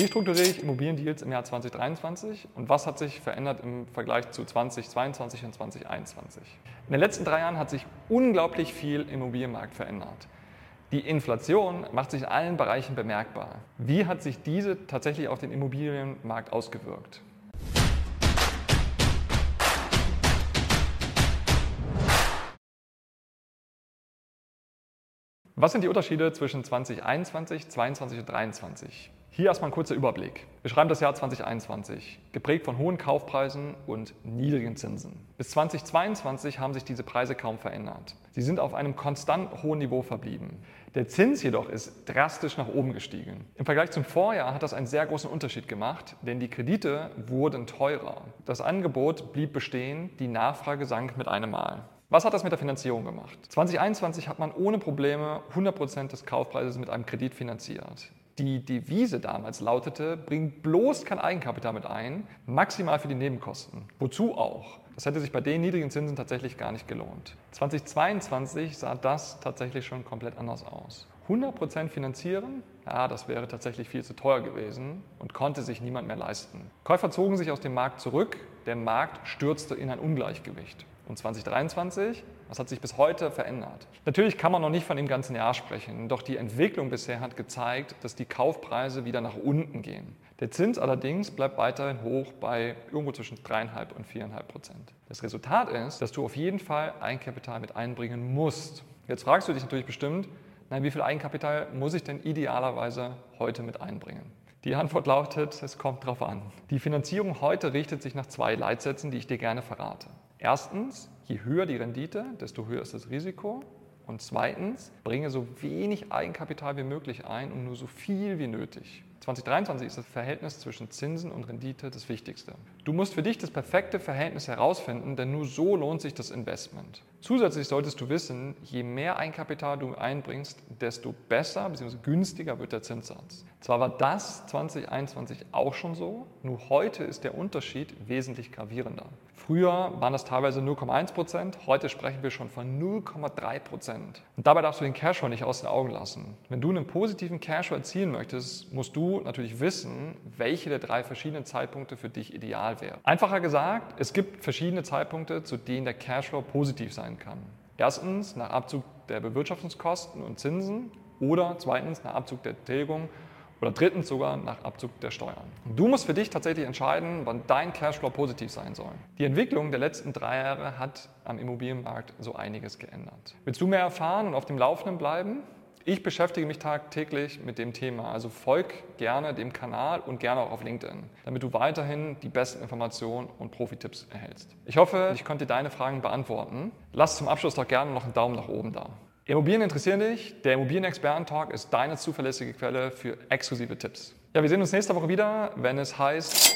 Wie strukturiere ich Immobiliendeals im Jahr 2023 und was hat sich verändert im Vergleich zu 2022 und 2021? In den letzten drei Jahren hat sich unglaublich viel im Immobilienmarkt verändert. Die Inflation macht sich in allen Bereichen bemerkbar. Wie hat sich diese tatsächlich auf den Immobilienmarkt ausgewirkt? Was sind die Unterschiede zwischen 2021, 2022 und 2023? Hier erstmal ein kurzer Überblick. Wir schreiben das Jahr 2021, geprägt von hohen Kaufpreisen und niedrigen Zinsen. Bis 2022 haben sich diese Preise kaum verändert. Sie sind auf einem konstant hohen Niveau verblieben. Der Zins jedoch ist drastisch nach oben gestiegen. Im Vergleich zum Vorjahr hat das einen sehr großen Unterschied gemacht, denn die Kredite wurden teurer. Das Angebot blieb bestehen, die Nachfrage sank mit einem Mal. Was hat das mit der Finanzierung gemacht? 2021 hat man ohne Probleme 100% des Kaufpreises mit einem Kredit finanziert. Die Devise damals lautete, bring bloß kein Eigenkapital mit ein, maximal für die Nebenkosten. Wozu auch? Das hätte sich bei den niedrigen Zinsen tatsächlich gar nicht gelohnt. 2022 sah das tatsächlich schon komplett anders aus. 100% finanzieren, ja, das wäre tatsächlich viel zu teuer gewesen und konnte sich niemand mehr leisten. Käufer zogen sich aus dem Markt zurück, der Markt stürzte in ein Ungleichgewicht und 2023. Was hat sich bis heute verändert? Natürlich kann man noch nicht von dem ganzen Jahr sprechen, doch die Entwicklung bisher hat gezeigt, dass die Kaufpreise wieder nach unten gehen. Der Zins allerdings bleibt weiterhin hoch bei irgendwo zwischen 3,5 und 4,5 Prozent. Das Resultat ist, dass du auf jeden Fall Eigenkapital mit einbringen musst. Jetzt fragst du dich natürlich bestimmt, nein, wie viel Eigenkapital muss ich denn idealerweise heute mit einbringen? Die Antwort lautet, es kommt drauf an. Die Finanzierung heute richtet sich nach zwei Leitsätzen, die ich dir gerne verrate. Erstens, je höher die Rendite, desto höher ist das Risiko. Und zweitens, bringe so wenig Eigenkapital wie möglich ein und nur so viel wie nötig. 2023 ist das Verhältnis zwischen Zinsen und Rendite das Wichtigste. Du musst für dich das perfekte Verhältnis herausfinden, denn nur so lohnt sich das Investment. Zusätzlich solltest du wissen, je mehr Eigenkapital du einbringst, desto besser bzw. günstiger wird der Zinssatz. Zwar war das 2021 auch schon so, nur heute ist der Unterschied wesentlich gravierender. Früher waren das teilweise 0,1 Prozent, heute sprechen wir schon von 0,3 Prozent. Und dabei darfst du den Cashflow nicht aus den Augen lassen. Wenn du einen positiven Cashflow erzielen möchtest, musst du natürlich wissen, welche der drei verschiedenen Zeitpunkte für dich ideal wären. Einfacher gesagt, es gibt verschiedene Zeitpunkte, zu denen der Cashflow positiv sein kann. Erstens nach Abzug der Bewirtschaftungskosten und Zinsen oder zweitens nach Abzug der Tilgung oder drittens sogar nach Abzug der Steuern. Du musst für dich tatsächlich entscheiden, wann dein Cashflow positiv sein soll. Die Entwicklung der letzten drei Jahre hat am Immobilienmarkt so einiges geändert. Willst du mehr erfahren und auf dem Laufenden bleiben? Ich beschäftige mich tagtäglich mit dem Thema, also folg gerne dem Kanal und gerne auch auf LinkedIn, damit du weiterhin die besten Informationen und Profi-Tipps erhältst. Ich hoffe, ich konnte deine Fragen beantworten. Lass zum Abschluss doch gerne noch einen Daumen nach oben da. Immobilien interessieren dich? Der Immobilienexperten-Talk ist deine zuverlässige Quelle für exklusive Tipps. Ja, wir sehen uns nächste Woche wieder, wenn es heißt